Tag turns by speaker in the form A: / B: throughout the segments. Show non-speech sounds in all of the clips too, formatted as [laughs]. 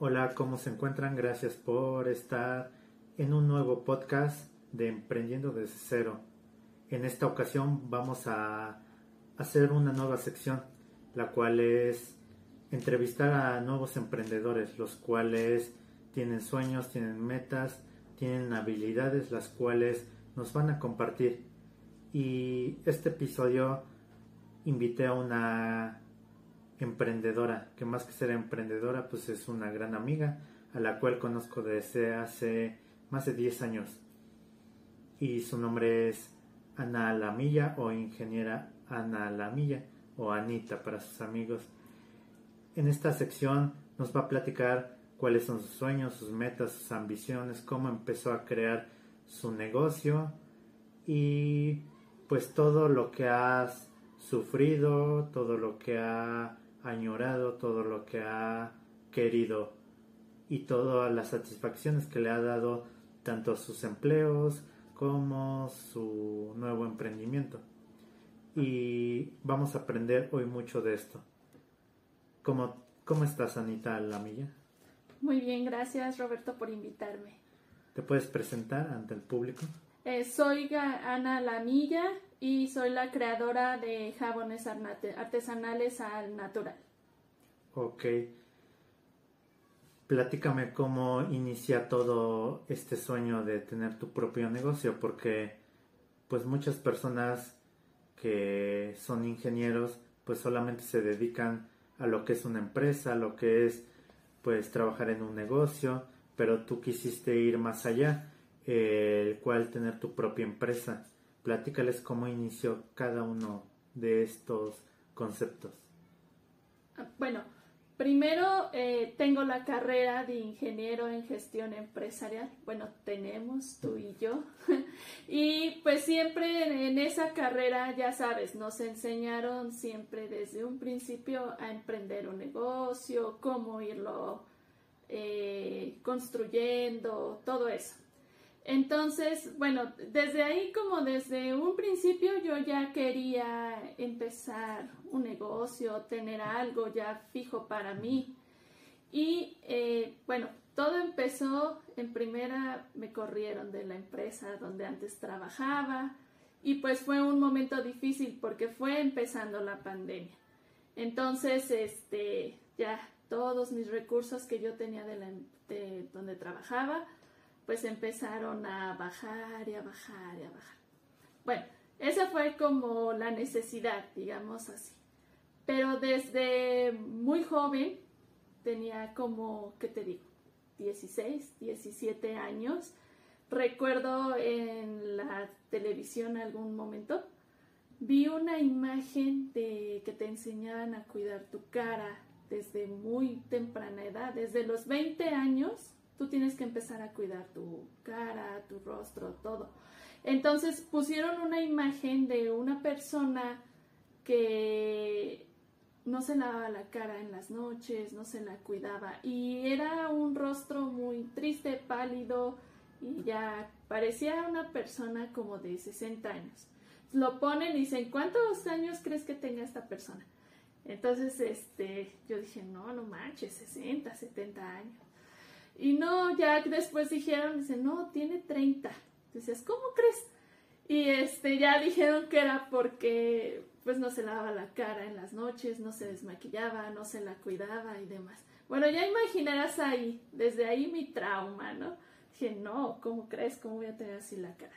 A: Hola, ¿cómo se encuentran? Gracias por estar en un nuevo podcast de Emprendiendo desde cero. En esta ocasión vamos a hacer una nueva sección, la cual es entrevistar a nuevos emprendedores, los cuales tienen sueños, tienen metas, tienen habilidades, las cuales nos van a compartir. Y este episodio invité a una emprendedora, que más que ser emprendedora, pues es una gran amiga, a la cual conozco desde hace más de 10 años. Y su nombre es Ana Lamilla o ingeniera Ana Lamilla o Anita para sus amigos. En esta sección nos va a platicar cuáles son sus sueños, sus metas, sus ambiciones, cómo empezó a crear su negocio y pues todo lo que has sufrido, todo lo que ha añorado, todo lo que ha querido y todas las satisfacciones que le ha dado tanto sus empleos como su nuevo emprendimiento. Y vamos a aprender hoy mucho de esto. ¿Cómo, cómo estás, Anita Lamilla?
B: Muy bien, gracias Roberto por invitarme.
A: ¿Te puedes presentar ante el público?
B: Eh, soy Ana Lamilla y soy la creadora de jabones artesanales al natural.
A: Ok. Platícame cómo inicia todo este sueño de tener tu propio negocio, porque pues muchas personas que son ingenieros pues solamente se dedican a lo que es una empresa, a lo que es pues trabajar en un negocio, pero tú quisiste ir más allá, el cual tener tu propia empresa. Platícales cómo inició cada uno de estos conceptos.
B: Ah, bueno, primero eh, tengo la carrera de ingeniero en gestión empresarial. Bueno, tenemos tú y yo. [laughs] y pues siempre en esa carrera, ya sabes, nos enseñaron siempre desde un principio a emprender un negocio, cómo irlo eh, construyendo, todo eso. Entonces, bueno, desde ahí como desde un principio yo ya quería empezar un negocio, tener algo ya fijo para mí. Y eh, bueno, todo empezó, en primera me corrieron de la empresa donde antes trabajaba y pues fue un momento difícil porque fue empezando la pandemia. Entonces, este, ya todos mis recursos que yo tenía de, de donde trabajaba, pues empezaron a bajar y a bajar y a bajar. Bueno, esa fue como la necesidad, digamos así. Pero desde muy joven, tenía como, ¿qué te digo? 16, 17 años. Recuerdo en la televisión algún momento, vi una imagen de que te enseñaban a cuidar tu cara desde muy temprana edad, desde los 20 años Tú tienes que empezar a cuidar tu cara, tu rostro, todo. Entonces pusieron una imagen de una persona que no se lavaba la cara en las noches, no se la cuidaba y era un rostro muy triste, pálido y ya parecía una persona como de 60 años. Lo ponen y dicen, ¿cuántos años crees que tenga esta persona? Entonces, este, yo dije, no, no manches, 60, 70 años. Y no, ya después dijeron, dice, no, tiene 30. Dices, ¿cómo crees? Y este, ya dijeron que era porque pues no se lavaba la cara en las noches, no se desmaquillaba, no se la cuidaba y demás. Bueno, ya imaginarás ahí, desde ahí mi trauma, ¿no? Dije, no, ¿cómo crees? ¿Cómo voy a tener así la cara?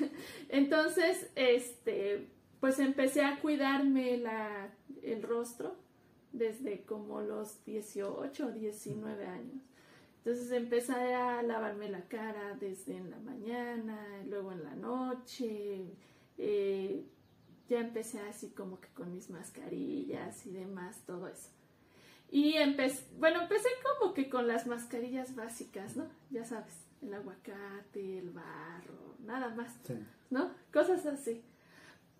B: [laughs] Entonces, este, pues empecé a cuidarme la, el rostro desde como los 18 o 19 años. Entonces empecé a lavarme la cara desde en la mañana, luego en la noche. Eh, ya empecé así como que con mis mascarillas y demás, todo eso. Y empecé, bueno, empecé como que con las mascarillas básicas, ¿no? Ya sabes, el aguacate, el barro, nada más, ¿no? Cosas así.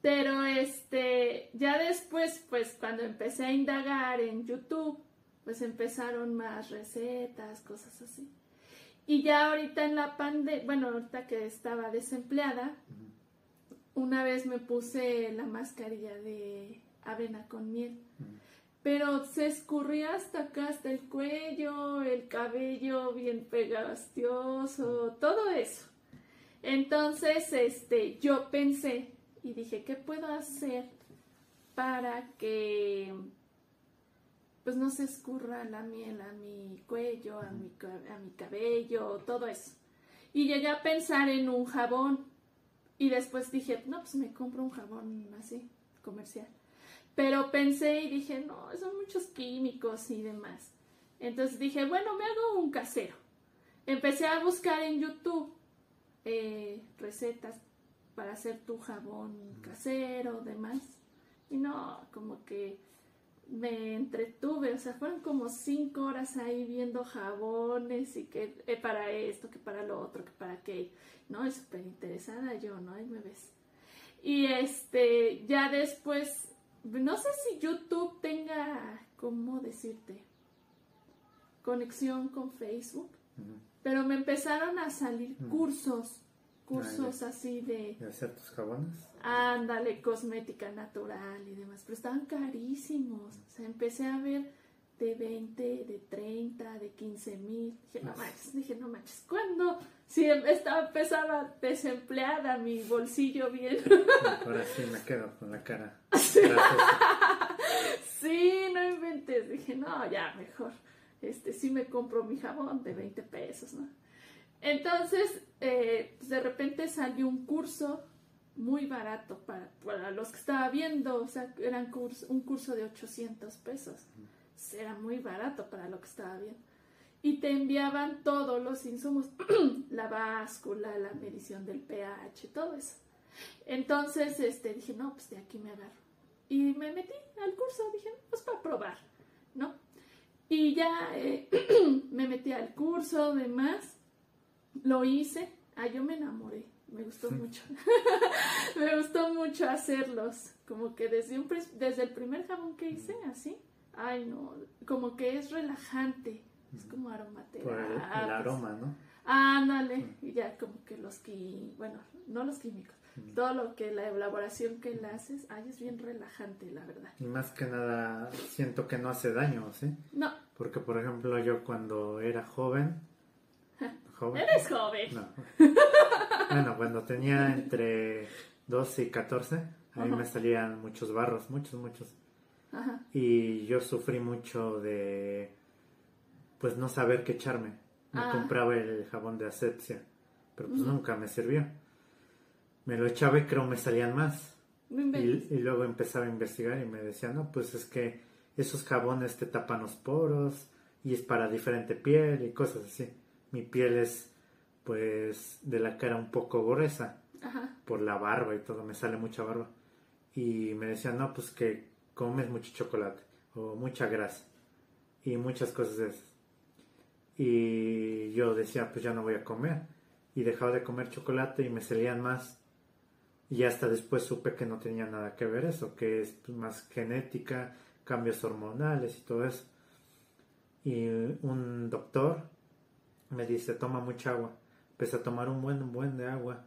B: Pero este, ya después, pues cuando empecé a indagar en YouTube, pues empezaron más recetas, cosas así. Y ya ahorita en la pandemia, bueno, ahorita que estaba desempleada, una vez me puse la mascarilla de avena con miel, pero se escurría hasta acá, hasta el cuello, el cabello bien pegastioso, todo eso. Entonces, este, yo pensé y dije, ¿qué puedo hacer para que pues no se escurra la miel a mi cuello, a mi, a mi cabello, todo eso? Y llegué a pensar en un jabón. Y después dije, no, pues me compro un jabón así, comercial. Pero pensé y dije, no, son muchos químicos y demás. Entonces dije, bueno, me hago un casero. Empecé a buscar en YouTube eh, recetas para hacer tu jabón casero, demás. Y no, como que me entretuve, o sea, fueron como cinco horas ahí viendo jabones y que eh, para esto, que para lo otro, que para aquello. No, es súper interesada yo, ¿no? Ahí me ves. Y este, ya después, no sé si YouTube tenga, ¿cómo decirte? Conexión con Facebook, pero me empezaron a salir cursos cursos así de...
A: ¿De hacer tus jabones?
B: Ándale, cosmética natural y demás, pero estaban carísimos. O sea, empecé a ver de 20, de 30, de 15 mil. Dije, no manches, dije, no manches, ¿cuándo? Si estaba, empezaba desempleada, mi bolsillo bien. [laughs] [laughs]
A: Ahora sí me quedo con la cara.
B: Sí. no inventes. Dije, no, ya, mejor. Este, sí me compro mi jabón de 20 pesos, ¿no? Entonces, eh, pues, de repente salió un curso muy barato para, para, los que estaba viendo, o sea, era un curso, de 800 pesos. Era muy barato para lo que estaba viendo. Y te enviaban todos los insumos, [clears throat] la báscula, la medición del pH, todo eso. Entonces, este, dije, no, pues de aquí me agarro. Y me metí al curso, dije, pues para probar, ¿no? Y ya eh, [clears throat] me metí al curso, demás. Lo hice, ah, yo me enamoré, me gustó mucho. [laughs] me gustó mucho hacerlos, como que desde, un, desde el primer jabón que hice, así, ay no, como que es relajante, es como aromaterapia.
A: Por el, aroma, ¿no?
B: Ándale, y ya como que los químicos, bueno, no los químicos, todo lo que la elaboración que le haces, ay, es bien relajante, la verdad.
A: Y más que nada, siento que no hace daño, ¿sí?
B: No.
A: Porque, por ejemplo, yo cuando era joven, [laughs]
B: Eres joven. No. [laughs]
A: bueno, cuando tenía entre 12 y 14, a mí me salían muchos barros, muchos, muchos. Ajá. Y yo sufrí mucho de, pues, no saber qué echarme. Me ah. compraba el jabón de asepsia, pero pues nunca me sirvió. Me lo echaba y creo me salían más. Y, y, luego empezaba a investigar y me decía, no, pues es que esos jabones te tapan los poros y es para diferente piel y cosas así mi piel es pues de la cara un poco gruesa por la barba y todo, me sale mucha barba. Y me decían, no, pues que comes mucho chocolate o mucha grasa y muchas cosas de esas. Y yo decía, pues ya no voy a comer. Y dejaba de comer chocolate y me salían más. Y hasta después supe que no tenía nada que ver eso, que es más genética, cambios hormonales y todo eso. Y un doctor me dice, toma mucha agua. Empecé a tomar un buen, un buen de agua.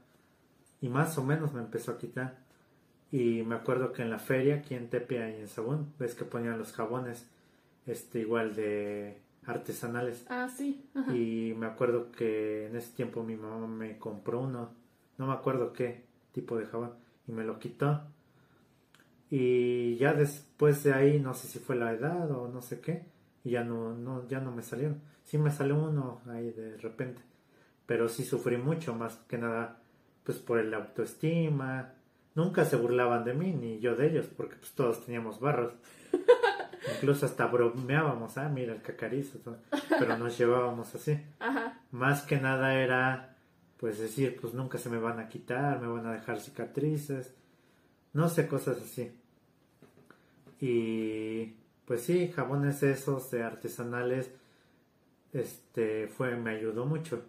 A: Y más o menos me empezó a quitar. Y me acuerdo que en la feria, aquí en Tepia y en Sabón, ves que ponían los jabones, este, igual de artesanales.
B: Ah, sí.
A: Y me acuerdo que en ese tiempo mi mamá me compró uno, no me acuerdo qué tipo de jabón, y me lo quitó. Y ya después de ahí, no sé si fue la edad o no sé qué, y ya no, no, ya no me salieron. Sí me salió uno ahí de repente, pero sí sufrí mucho, más que nada, pues por el autoestima. Nunca se burlaban de mí, ni yo de ellos, porque pues todos teníamos barros. [laughs] Incluso hasta bromeábamos, ah, mira el cacarizo, pero nos llevábamos así. Más que nada era, pues decir, pues nunca se me van a quitar, me van a dejar cicatrices, no sé, cosas así. Y pues sí, jabones esos de artesanales, este, fue, me ayudó mucho.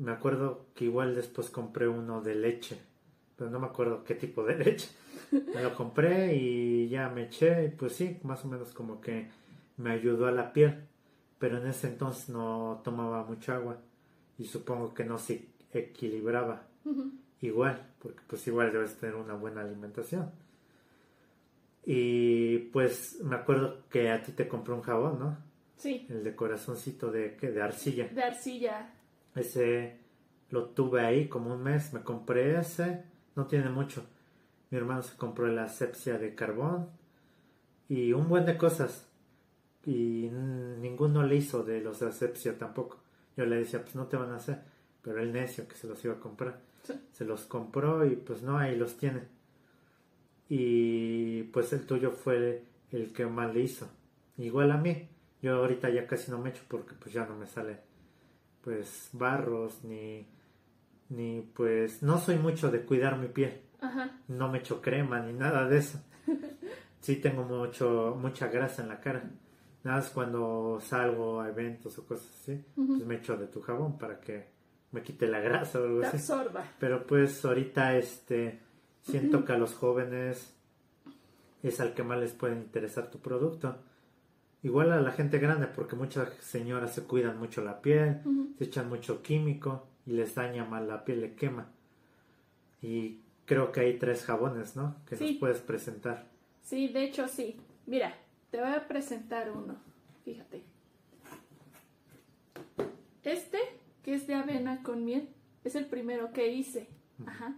A: Me acuerdo que igual después compré uno de leche, pero no me acuerdo qué tipo de [laughs] leche. Me lo compré y ya me eché, y pues sí, más o menos como que me ayudó a la piel, pero en ese entonces no tomaba mucha agua y supongo que no se equilibraba igual, porque pues igual debes tener una buena alimentación. Y pues me acuerdo que a ti te compré un jabón, ¿no?
B: Sí.
A: El de corazoncito de, ¿qué? de arcilla.
B: De arcilla.
A: Ese lo tuve ahí como un mes. Me compré ese. No tiene mucho. Mi hermano se compró la asepsia de carbón. Y un buen de cosas. Y ninguno le hizo de los de asepsia tampoco. Yo le decía, pues no te van a hacer. Pero el necio que se los iba a comprar. Se los compró y pues no, ahí los tiene. Y pues el tuyo fue el que más le hizo. Igual a mí. Yo ahorita ya casi no me echo porque pues ya no me sale pues barros ni ni pues no soy mucho de cuidar mi piel. No me echo crema ni nada de eso. [laughs] Sí tengo mucho mucha grasa en la cara. Nada más cuando salgo a eventos o cosas así, pues me echo de tu jabón para que me quite la grasa o algo así.
B: absorba.
A: Pero pues ahorita este siento que a los jóvenes es al que más les puede interesar tu producto. Igual a la gente grande, porque muchas señoras se cuidan mucho la piel, se echan mucho químico y les daña mal la piel, le quema. Y creo que hay tres jabones, ¿no? Que nos puedes presentar.
B: Sí, de hecho sí. Mira, te voy a presentar uno. Fíjate. Este, que es de avena con miel, es el primero que hice. Ajá.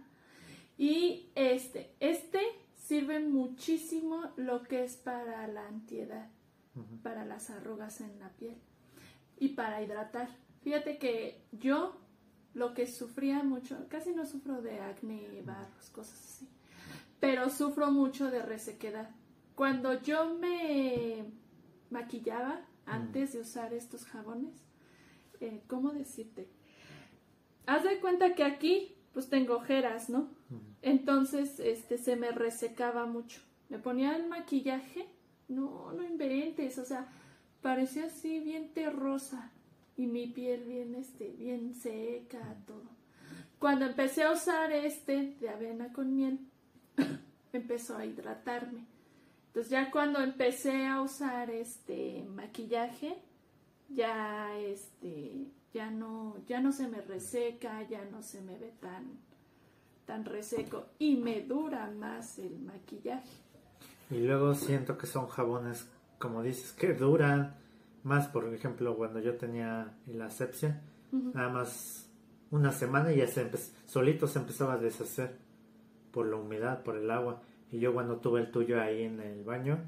B: Y este, este sirve muchísimo lo que es para la antiedad, para las arrugas en la piel y para hidratar. Fíjate que yo lo que sufría mucho, casi no sufro de acné, barros, cosas así, pero sufro mucho de resequedad. Cuando yo me maquillaba antes de usar estos jabones, eh, ¿cómo decirte? Haz de cuenta que aquí pues tengo ojeras, ¿no? Entonces, este, se me resecaba mucho. Me ponía el maquillaje, no, no inventes, o sea, parecía así bien terrosa y mi piel bien, este, bien seca, todo. Cuando empecé a usar este de avena con miel, [coughs] empezó a hidratarme. Entonces ya cuando empecé a usar este maquillaje, ya este ya no, ya no se me reseca, ya no se me ve tan, tan reseco y me dura más el maquillaje.
A: Y luego siento que son jabones, como dices, que duran más, por ejemplo, cuando yo tenía la asepsia, nada más una semana y ya se solito se empezaba a deshacer por la humedad, por el agua. Y yo cuando tuve el tuyo ahí en el baño,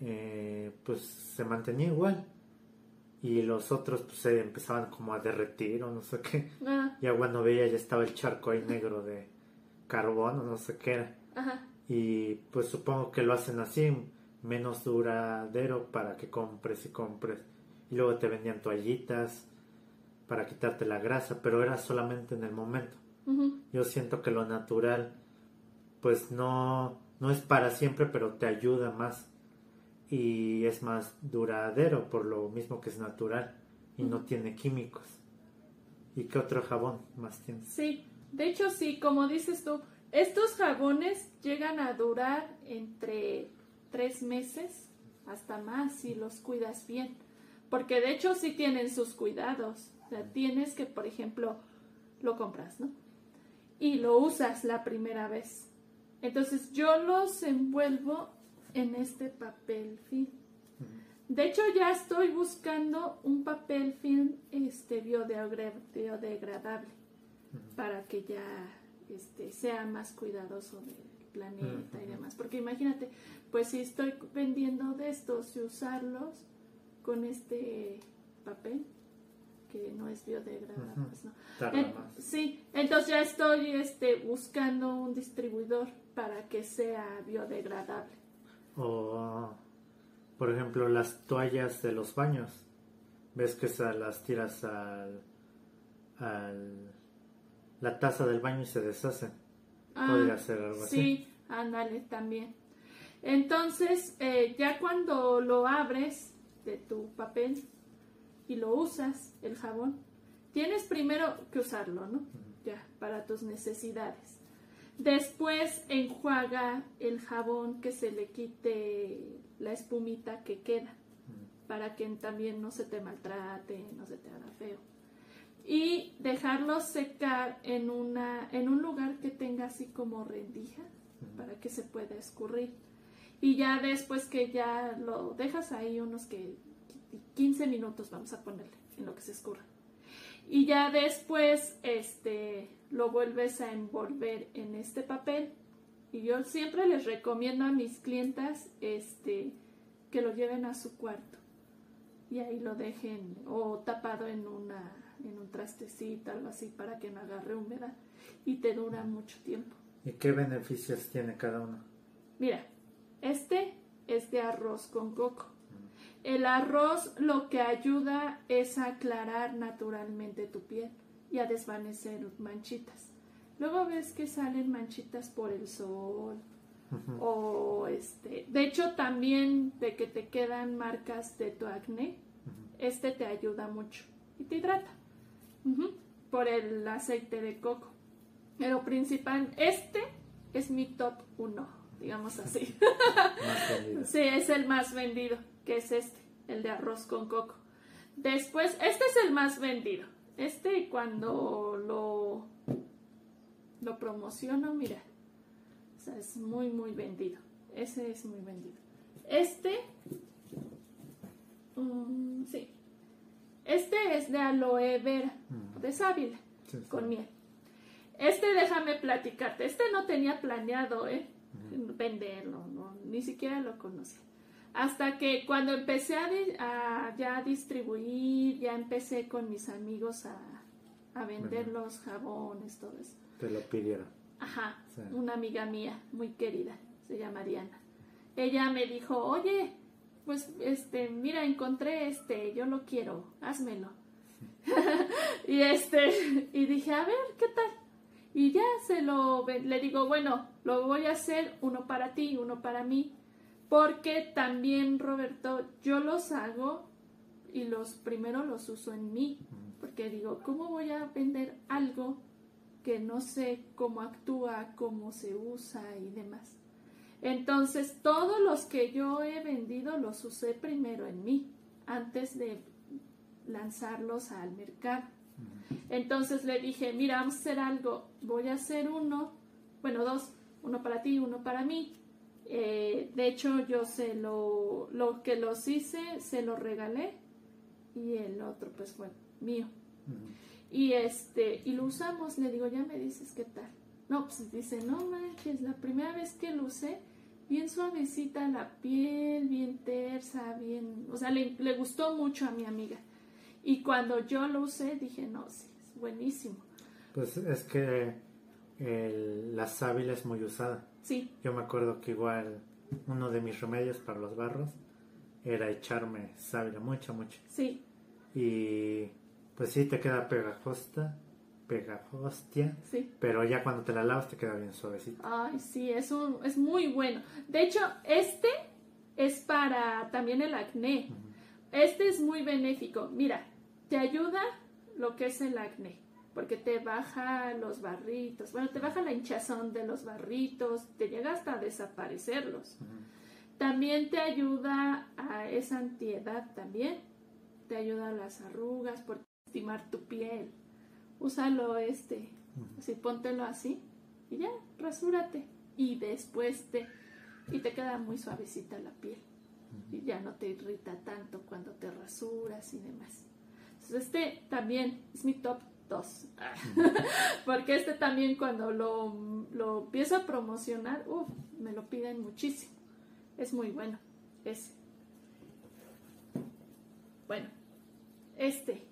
A: eh, pues se mantenía igual y los otros pues se empezaban como a derretir o no sé qué. Ah. Ya cuando veía ya estaba el charco ahí negro de carbón o no sé qué era. Y pues supongo que lo hacen así, menos duradero para que compres y compres. Y luego te vendían toallitas para quitarte la grasa, pero era solamente en el momento. Yo siento que lo natural pues no, no es para siempre, pero te ayuda más y es más duradero por lo mismo que es natural y no tiene químicos. ¿Y qué otro jabón más tiene?
B: Sí, de hecho sí, como dices tú, estos jabones llegan a durar entre tres meses hasta más si los cuidas bien. Porque de hecho sí tienen sus cuidados. O sea, tienes que, por ejemplo, lo compras, ¿no? Y lo usas la primera vez. Entonces yo los envuelvo en este papel film. De hecho, ya estoy buscando un papel film este, biodegradable para que ya este, sea más cuidadoso del planeta y demás. Porque imagínate, pues si estoy vendiendo de estos y usarlos con este papel que no es biodegradable. Pues sí, entonces ya estoy este, buscando un distribuidor para que sea biodegradable.
A: O, por ejemplo, las toallas de los baños. Ves que se las tiras al, al la taza del baño y se deshacen. Ah, Podría ser algo
B: así. Sí, ándale también. Entonces, eh, ya cuando lo abres de tu papel y lo usas, el jabón, tienes primero que usarlo, ¿no? Ya, para tus necesidades. Después enjuaga el jabón que se le quite la espumita que queda para que también no se te maltrate, no se te haga feo. Y dejarlo secar en, una, en un lugar que tenga así como rendija para que se pueda escurrir. Y ya después que ya lo dejas ahí unos que 15 minutos vamos a ponerle en lo que se escurra. Y ya después este, lo vuelves a envolver en este papel. Y yo siempre les recomiendo a mis clientas este, que lo lleven a su cuarto y ahí lo dejen o tapado en una en un trastecito algo así para que no agarre humedad y te dura mucho tiempo.
A: ¿Y qué beneficios tiene cada uno?
B: Mira, este es de arroz con coco. El arroz lo que ayuda es a aclarar naturalmente tu piel y a desvanecer manchitas. Luego ves que salen manchitas por el sol o este, de hecho también de que te quedan marcas de tu acné, este te ayuda mucho y te hidrata por el aceite de coco. Pero principal, este es mi top 1, digamos [laughs] así. sí, es el más vendido, que es este, el de arroz con coco. Después, este es el más vendido. Este cuando lo, lo promociono, mira, o sea, es muy, muy vendido. Ese es muy vendido. Este, um, sí, este es de aloe vera, de sábila, con miel. Este, déjame platicarte, este no tenía planeado, ¿eh? Venderlo, no, ni siquiera lo conocía. Hasta que cuando empecé a, ya distribuir, ya empecé con mis amigos a, vender los jabones, todo eso.
A: Te lo pidieron.
B: Ajá, una amiga mía, muy querida, se llama Mariana. Ella me dijo, oye, pues, este, mira, encontré este, yo lo quiero, házmelo. [laughs] y este, y dije, a ver, ¿qué tal? Y ya se lo, le digo, bueno, lo voy a hacer uno para ti, uno para mí, porque también, Roberto, yo los hago y los primero los uso en mí, porque digo, ¿cómo voy a vender algo que no sé cómo actúa, cómo se usa y demás? Entonces, todos los que yo he vendido los usé primero en mí, antes de lanzarlos al mercado. Entonces le dije, mira, vamos a hacer algo, voy a hacer uno, bueno, dos, uno para ti, uno para mí. Eh, de hecho, yo se lo, lo que los hice, se lo regalé y el otro pues fue mío. Y este, y lo usamos, le digo, ya me dices qué tal. No, pues dice, no manches, la primera vez que lo usé, bien suavecita la piel, bien tersa, bien, o sea, le, gustó mucho a mi amiga. Y cuando yo lo usé, dije, no, sí, es buenísimo.
A: Pues es que la sábila es muy usada.
B: Sí.
A: Yo me acuerdo que igual uno de mis remedios para los barros era echarme sábila, mucha, mucha.
B: Sí.
A: Y pues sí, te queda pegajosa hostia.
B: Sí.
A: Pero ya cuando te la lavas te queda bien suavecito.
B: Ay, sí, es, es muy bueno. De hecho, este es para también el acné. Este es muy benéfico. Mira, te ayuda lo que es el acné, porque te baja los barritos, bueno, te baja la hinchazón de los barritos, te llega hasta a desaparecerlos. También te ayuda a esa antiedad también, te ayuda a las arrugas, por estimar tu piel úsalo este, así póntelo así y ya, rasúrate y después te y te queda muy suavecita la piel y ya no te irrita tanto cuando te rasuras y demás. Entonces este también es mi top 2 [laughs] porque este también cuando lo, lo empiezo a promocionar, uff, me lo piden muchísimo. Es muy bueno ese. Bueno, este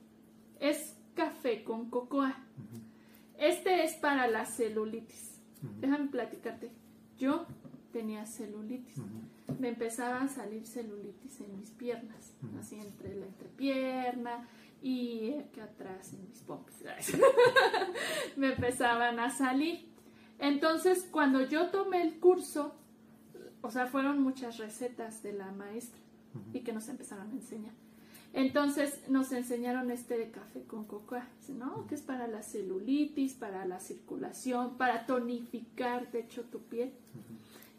B: es café con cocoa. Este es para la celulitis. Déjame platicarte. Yo tenía celulitis. Me empezaba a salir celulitis en mis piernas, así entre la entrepierna y aquí atrás en mis pompis. [laughs] me empezaban a salir. Entonces, cuando yo tomé el curso, o sea, fueron muchas recetas de la maestra y que nos empezaron a enseñar. Entonces nos enseñaron este de café con cocoa, ¿no? Que es para la celulitis, para la circulación, para tonificar, de hecho, tu piel.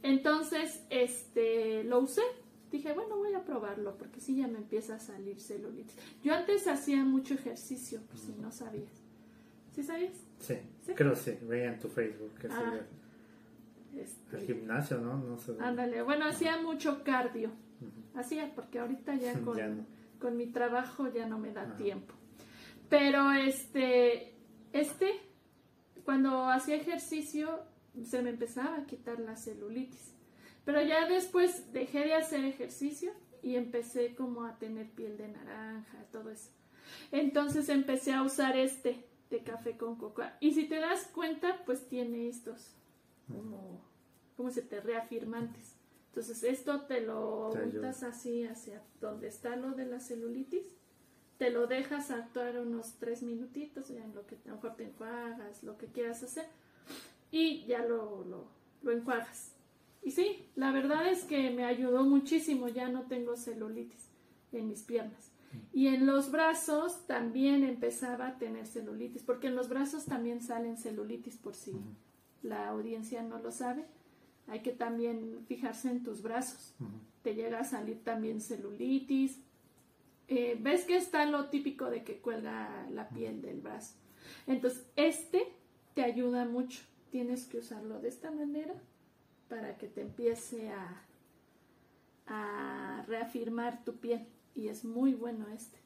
B: Entonces, este, lo usé. Dije, bueno, voy a probarlo porque sí ya me empieza a salir celulitis. Yo antes hacía mucho ejercicio, por si no sabías. ¿Sí sabías?
A: Sí, creo sí, veía en tu Facebook que ah, este, gimnasio, ¿no? no sé.
B: Ándale, bueno, hacía mucho cardio. Hacía, porque ahorita ya [laughs] con con mi trabajo ya no me da tiempo. Pero este, este, cuando hacía ejercicio, se me empezaba a quitar la celulitis. Pero ya después dejé de hacer ejercicio y empecé como a tener piel de naranja, todo eso. Entonces empecé a usar este de café con cocoa. Y si te das cuenta, pues tiene estos como, como se te reafirmantes. Entonces esto te lo untas así hacia donde está lo de la celulitis. Te lo dejas actuar unos tres minutitos, ya en lo que a lo mejor te enjuagas, lo que quieras hacer. Y ya lo, lo, lo enjuagas. Y sí, la verdad es que me ayudó muchísimo, ya no tengo celulitis en mis piernas. Y en los brazos también empezaba a tener celulitis, porque en los brazos también salen celulitis por si la audiencia no lo sabe. Hay que también fijarse en tus brazos. Te llega a salir también celulitis. Eh, ¿Ves que está lo típico de que cuelga la piel del brazo? Entonces, este te ayuda mucho. Tienes que usarlo de esta manera para que te empiece a, a reafirmar tu piel. Y es muy bueno este.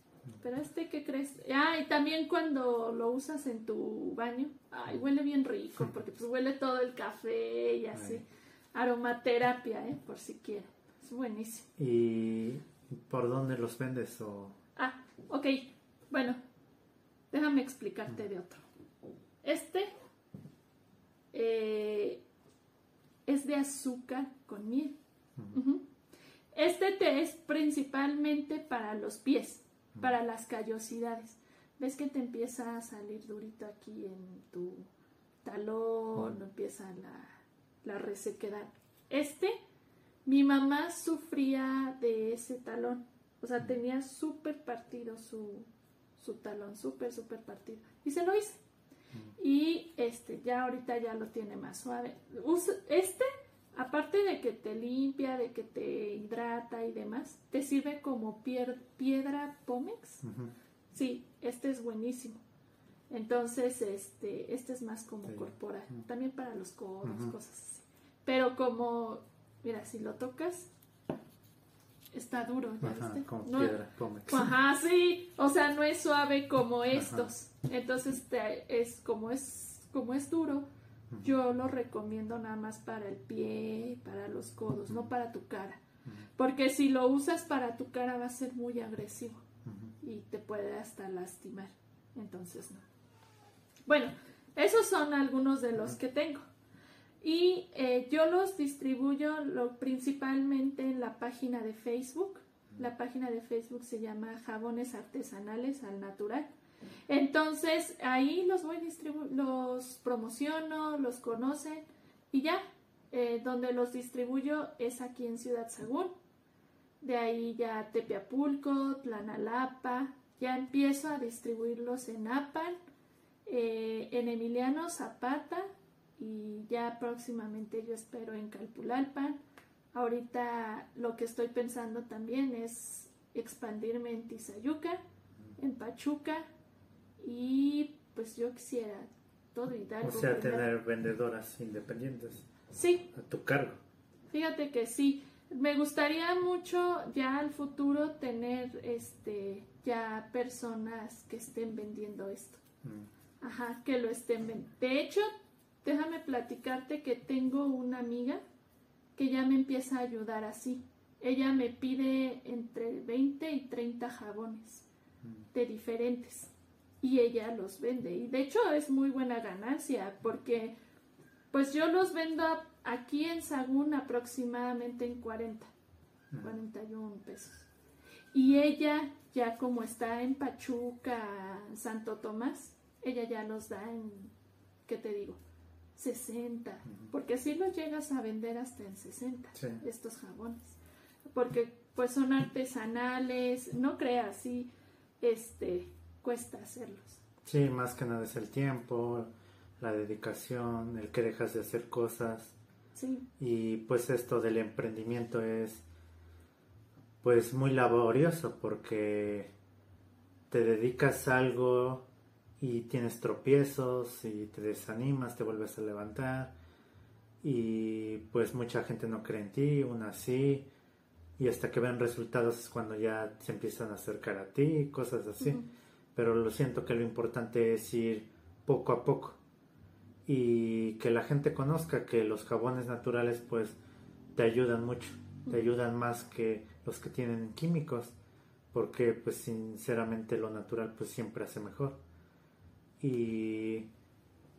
B: Pero este, ¿qué crees? Ah, y también cuando lo usas en tu baño, ay, huele bien rico, [laughs] porque pues huele todo el café y así. Aromaterapia, ¿eh? Por si quieren. Es buenísimo.
A: ¿Y por dónde los vendes o...?
B: Ah, ok. Bueno, déjame explicarte de otro. Este eh, es de azúcar con miel. Este té es principalmente para los pies, para las callosidades. ¿Ves que te empieza a salir durito aquí en tu talón? Empieza la, la resequedad. Este, mi mamá sufría de ese talón. O sea, tenía súper partido su, su talón, súper, súper partido. Y se lo hice. Y este, ya ahorita ya lo tiene más suave. Este, aparte de que te limpia, de que te hidrata y demás, te sirve como piedra Pómex. Sí, este es buenísimo. Entonces, este, este es más como corporal. También para los codos, cosas así. Pero como, mira, si lo tocas, está duro, ¿ya viste?
A: Como piedra Pómex.
B: Ajá, [laughs] sí. O sea, no es suave como estos. Entonces es como es como es duro, yo lo recomiendo nada más para el pie, para los codos, no para tu cara. Porque si lo usas para tu cara va a ser muy agresivo y te puede hasta lastimar. Entonces no. Bueno, esos son algunos de los que tengo. Y eh, yo los distribuyo lo, principalmente en la página de Facebook. La página de Facebook se llama Jabones Artesanales al Natural. Entonces ahí los voy los promociono, los conocen y ya, eh, donde los distribuyo es aquí en Ciudad Sagún. De ahí ya Tepeapulco, Tlanalapa, ya empiezo a distribuirlos en Apan, eh, en Emiliano Zapata y ya próximamente yo espero en Calpulalpan. Ahorita lo que estoy pensando también es expandirme en Tizayuca, en Pachuca, y pues yo quisiera todo y dar.
A: O sea, tener vendedoras independientes.
B: Sí.
A: A tu cargo.
B: Fíjate que sí. Me gustaría mucho ya al futuro tener este ya personas que estén vendiendo esto. Mm. Ajá, que lo estén vendiendo. De hecho, déjame platicarte que tengo una amiga que ya me empieza a ayudar así. Ella me pide entre 20 y 30 jabones mm. de diferentes y ella los vende. Y de hecho es muy buena ganancia porque pues yo los vendo aquí en Sagún aproximadamente en 40, 41 pesos. Y ella ya como está en Pachuca, Santo Tomás, ella ya los da en, ¿qué te digo? 60, porque así los llegas a vender hasta en 60, estos jabones. Porque pues son artesanales, no creas, sí, este, cuesta hacerlos.
A: Sí, más que nada es el tiempo, la dedicación, el que dejas de hacer cosas.
B: Sí.
A: Y pues esto del emprendimiento es pues muy laborioso porque te dedicas a algo y tienes tropiezos y te desanimas, te vuelves a levantar y pues mucha gente no cree en ti, una sí y hasta que ven resultados es cuando ya se empiezan a acercar a ti, cosas así. Pero lo siento que lo importante es ir poco a poco y que la gente conozca que los jabones naturales pues te ayudan mucho, te ayudan más que los que tienen químicos, porque pues sinceramente lo natural pues siempre hace mejor. Y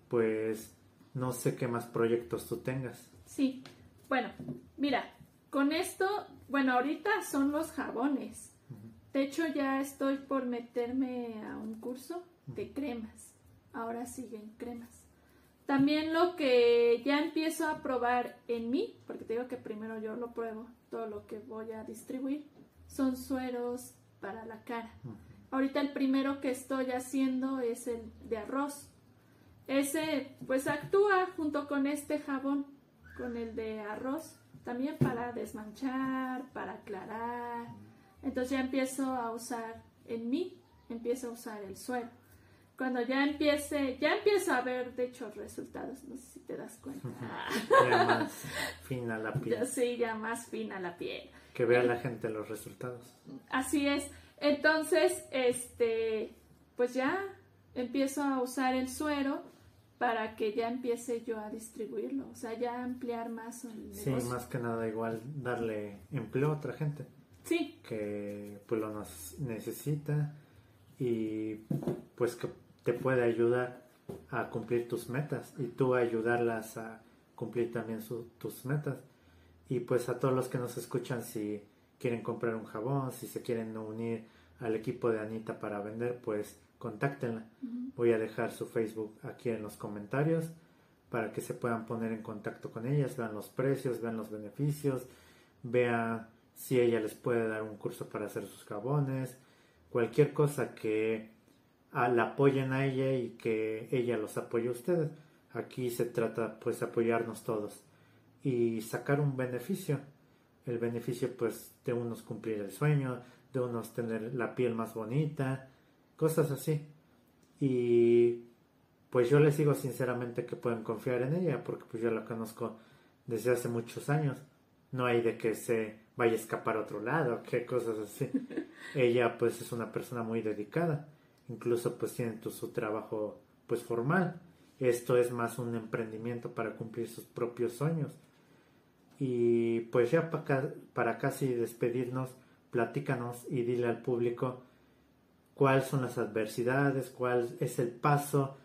A: pues no sé qué más proyectos tú tengas.
B: Sí, bueno, mira, con esto, bueno, ahorita son los jabones. De hecho, ya estoy por meterme a un curso de cremas. Ahora siguen cremas. También lo que ya empiezo a probar en mí, porque te digo que primero yo lo pruebo, todo lo que voy a distribuir, son sueros para la cara. Ahorita el primero que estoy haciendo es el de arroz. Ese pues actúa junto con este jabón, con el de arroz, también para desmanchar, para aclarar. Entonces ya empiezo a usar en mí, empiezo a usar el suero cuando ya empiece, ya empiezo a ver, de hecho, resultados, no sé si te das cuenta. [laughs]
A: ya más fina la piel.
B: sí, ya más fina la piel.
A: Que vea la gente los resultados.
B: Así es. Entonces, este, pues ya empiezo a usar el suero para que ya empiece yo a distribuirlo, o sea, ya ampliar más el
A: Sí, más que nada igual darle empleo a otra gente.
B: Sí.
A: Que pues lo necesita y pues que te puede ayudar a cumplir tus metas y tú ayudarlas a cumplir también tus metas. Y pues a todos los que nos escuchan, si quieren comprar un jabón, si se quieren unir al equipo de Anita para vender, pues contáctenla. Voy a dejar su Facebook aquí en los comentarios para que se puedan poner en contacto con ellas, vean los precios, vean los beneficios, vean si ella les puede dar un curso para hacer sus jabones, cualquier cosa que la apoyen a ella y que ella los apoye a ustedes. Aquí se trata pues apoyarnos todos y sacar un beneficio. El beneficio pues de unos cumplir el sueño, de unos tener la piel más bonita, cosas así. Y pues yo les digo sinceramente que pueden confiar en ella porque pues yo la conozco desde hace muchos años. No hay de que se vaya a escapar a otro lado, qué cosas así. [laughs] ella pues es una persona muy dedicada incluso pues tienen su trabajo pues formal. Esto es más un emprendimiento para cumplir sus propios sueños. Y pues ya para, para casi despedirnos, platícanos y dile al público cuáles son las adversidades, cuál es el paso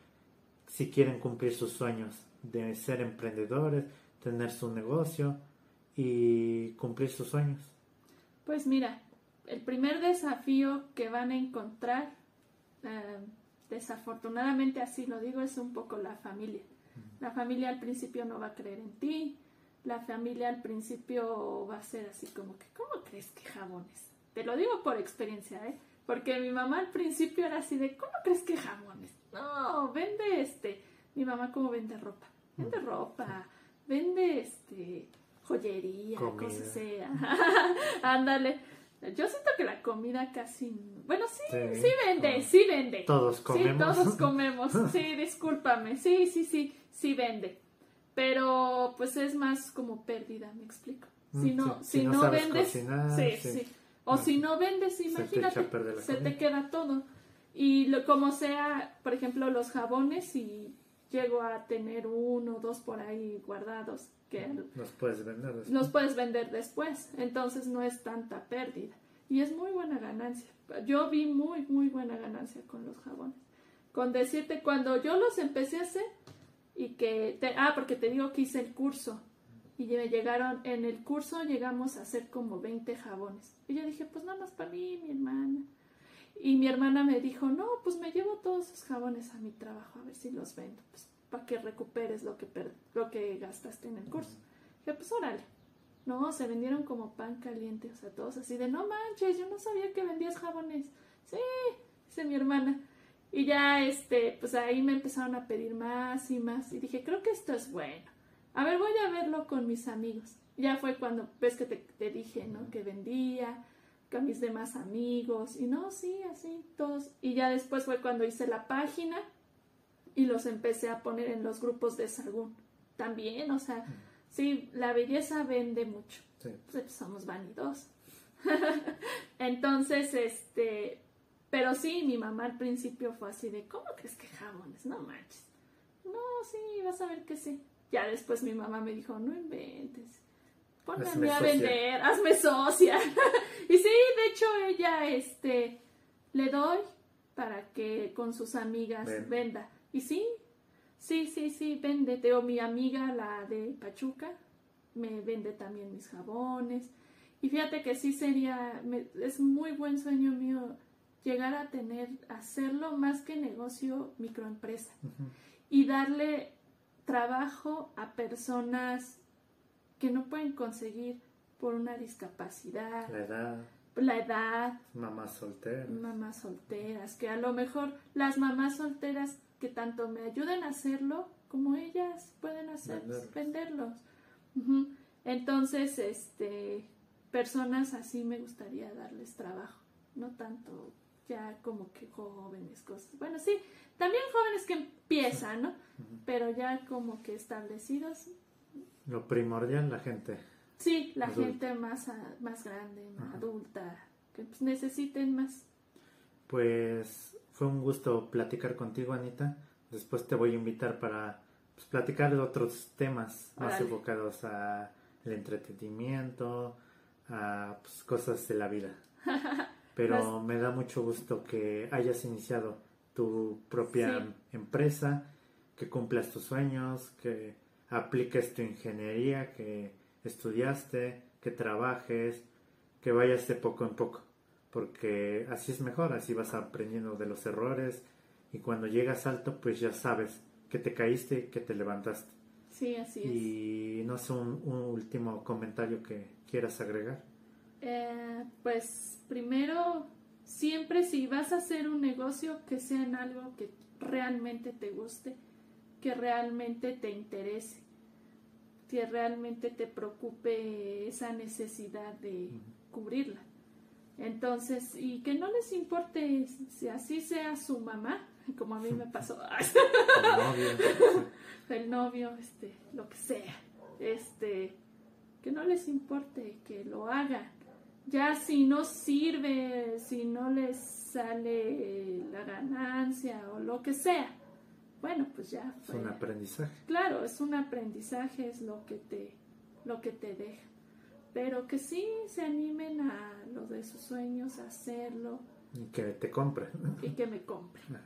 A: si quieren cumplir sus sueños de ser emprendedores, tener su negocio y cumplir sus sueños.
B: Pues mira, el primer desafío que van a encontrar eh, desafortunadamente así lo digo, es un poco la familia. La familia al principio no va a creer en ti, la familia al principio va a ser así como que, ¿cómo crees que jabones? Te lo digo por experiencia, ¿eh? Porque mi mamá al principio era así de, ¿cómo crees que jabones? No, vende este. Mi mamá como vende ropa, vende ropa, vende este joyería, cosas sea. [laughs] Ándale. Yo siento que la comida casi... Bueno, sí, sí, vende, sí vende.
A: Todos comemos.
B: Sí, todos comemos. [laughs] Sí, discúlpame. Sí, sí, sí, sí vende. Pero pues es más como pérdida, me explico. Mm, si no, si, no, vendes... sí, sí, O si no vendes, imagínate, se te, queda todo. Y lo, como sea, por ejemplo, los jabones, y llego a tener uno o dos por ahí guardados que
A: los puedes vender
B: después. Los puedes vender después, entonces no es tanta pérdida y es muy buena ganancia. Yo vi muy muy buena ganancia con los jabones. Con decirte cuando yo los empecé a hacer y que te, ah, porque te digo que hice el curso y me llegaron en el curso llegamos a hacer como 20 jabones. Y yo dije, pues nada más para mí, mi hermana. Y mi hermana me dijo, no, pues me llevo todos esos jabones a mi trabajo a ver si los vendo. Pues para que recuperes lo que, lo que gastaste en el curso. Dije, pues órale. No, se vendieron como pan caliente, o sea, todos así de, no manches, yo no sabía que vendías jabones. Sí, dice mi hermana. Y ya, este, pues ahí me empezaron a pedir más y más. Y dije, creo que esto es bueno. A ver, voy a verlo con mis amigos. Ya fue cuando, ves que te, te dije, ¿no? Que vendía con mis demás amigos. Y no, sí, así, todos. Y ya después fue cuando hice la página y los empecé a poner en los grupos de Sagún. También, o sea, sí, la belleza vende mucho. Pues, somos vanidos. [laughs] Entonces, este, pero sí, mi mamá al principio fue así de, ¿cómo crees que jabones? No manches. No, sí, vas a ver que sí. Ya después mi mamá me dijo, no inventes. Ponme a vender, hazme socia. [laughs] y sí, de hecho ella, este, le doy para que con sus amigas venda. Y sí, sí, sí, sí, vende. Teo, mi amiga, la de Pachuca, me vende también mis jabones. Y fíjate que sí sería, es muy buen sueño mío llegar a tener, hacerlo más que negocio, microempresa. Y darle trabajo a personas que no pueden conseguir por una discapacidad.
A: La edad.
B: La edad.
A: Mamás solteras.
B: Mamás solteras, que a lo mejor las mamás solteras que tanto me ayuden a hacerlo como ellas pueden hacer, venderlos. Entonces, este, personas así me gustaría darles trabajo, no tanto ya como que jóvenes, cosas. Bueno, sí, también jóvenes que empiezan, ¿no? Pero ya como que establecidos.
A: Lo primordial, la gente.
B: Sí, la gente más, más grande, adulta, que pues, necesiten más.
A: Pues fue un gusto platicar contigo, Anita. Después te voy a invitar para pues, platicar de otros temas más enfocados al entretenimiento, a pues, cosas de la vida. [laughs] Pero me da mucho gusto que hayas iniciado tu propia empresa, que cumplas tus sueños, que apliques tu ingeniería, que estudiaste, que trabajes, que vayas de poco en poco, porque así es mejor, así vas aprendiendo de los errores y cuando llegas alto pues ya sabes que te caíste y que te levantaste.
B: Sí, así es.
A: Y no sé, un, último comentario que quieras agregar.
B: Eh, pues primero, siempre si vas a hacer un negocio, que sea en algo que realmente te guste, que realmente te interese, que realmente te preocupe esa necesidad de cubrirla. Entonces, y que no les importe si así sea su mamá, [laughs] como a mí me [laughs] pasó. El novio. [laughs] El novio, este, lo que sea. Este, que no les importe, que lo hagan. Ya si no sirve, si no les sale la ganancia o lo que sea, bueno, pues ya
A: Es un aprendizaje.
B: Claro, es un aprendizaje, es lo que te, lo que te deja. Pero que sí se animen a lo de sus sueños, a hacerlo.
A: Y que te compren.
B: Y que me compren.